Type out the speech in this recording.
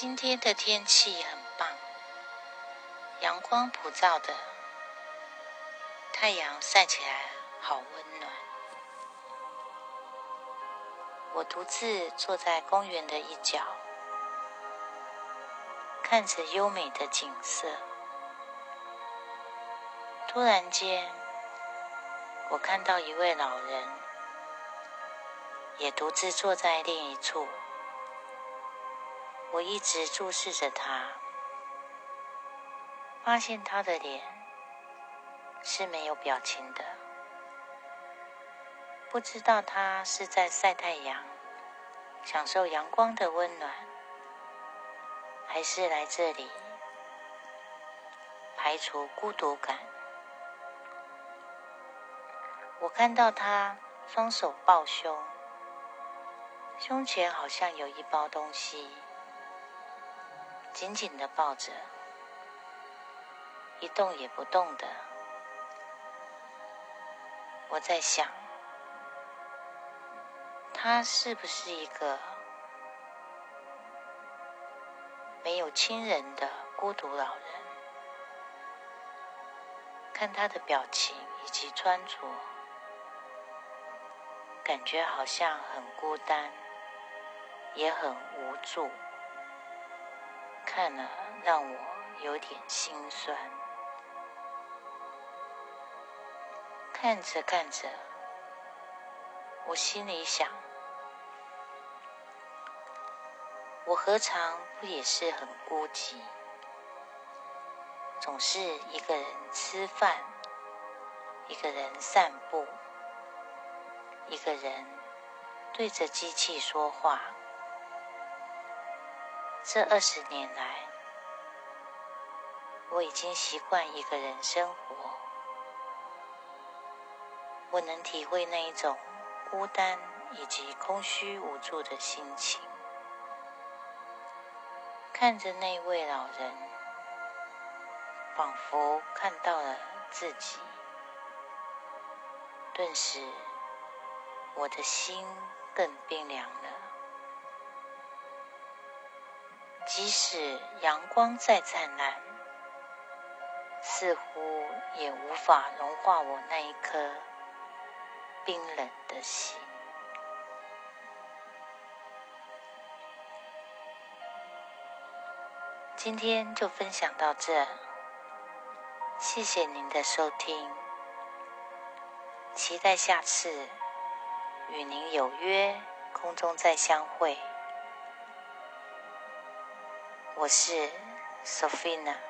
今天的天气很棒，阳光普照的，太阳晒起来好温暖。我独自坐在公园的一角，看着优美的景色。突然间，我看到一位老人，也独自坐在另一处。我一直注视着他，发现他的脸是没有表情的。不知道他是在晒太阳，享受阳光的温暖，还是来这里排除孤独感。我看到他双手抱胸，胸前好像有一包东西。紧紧的抱着，一动也不动的。我在想，他是不是一个没有亲人的孤独老人？看他的表情以及穿着，感觉好像很孤单，也很无助。看了，让我有点心酸。看着看着，我心里想：我何尝不也是很孤寂？总是一个人吃饭，一个人散步，一个人对着机器说话。这二十年来，我已经习惯一个人生活。我能体会那一种孤单以及空虚无助的心情。看着那位老人，仿佛看到了自己，顿时我的心更冰凉了。即使阳光再灿烂，似乎也无法融化我那一颗冰冷的心。今天就分享到这，谢谢您的收听，期待下次与您有约，空中再相会。我是 Sophina。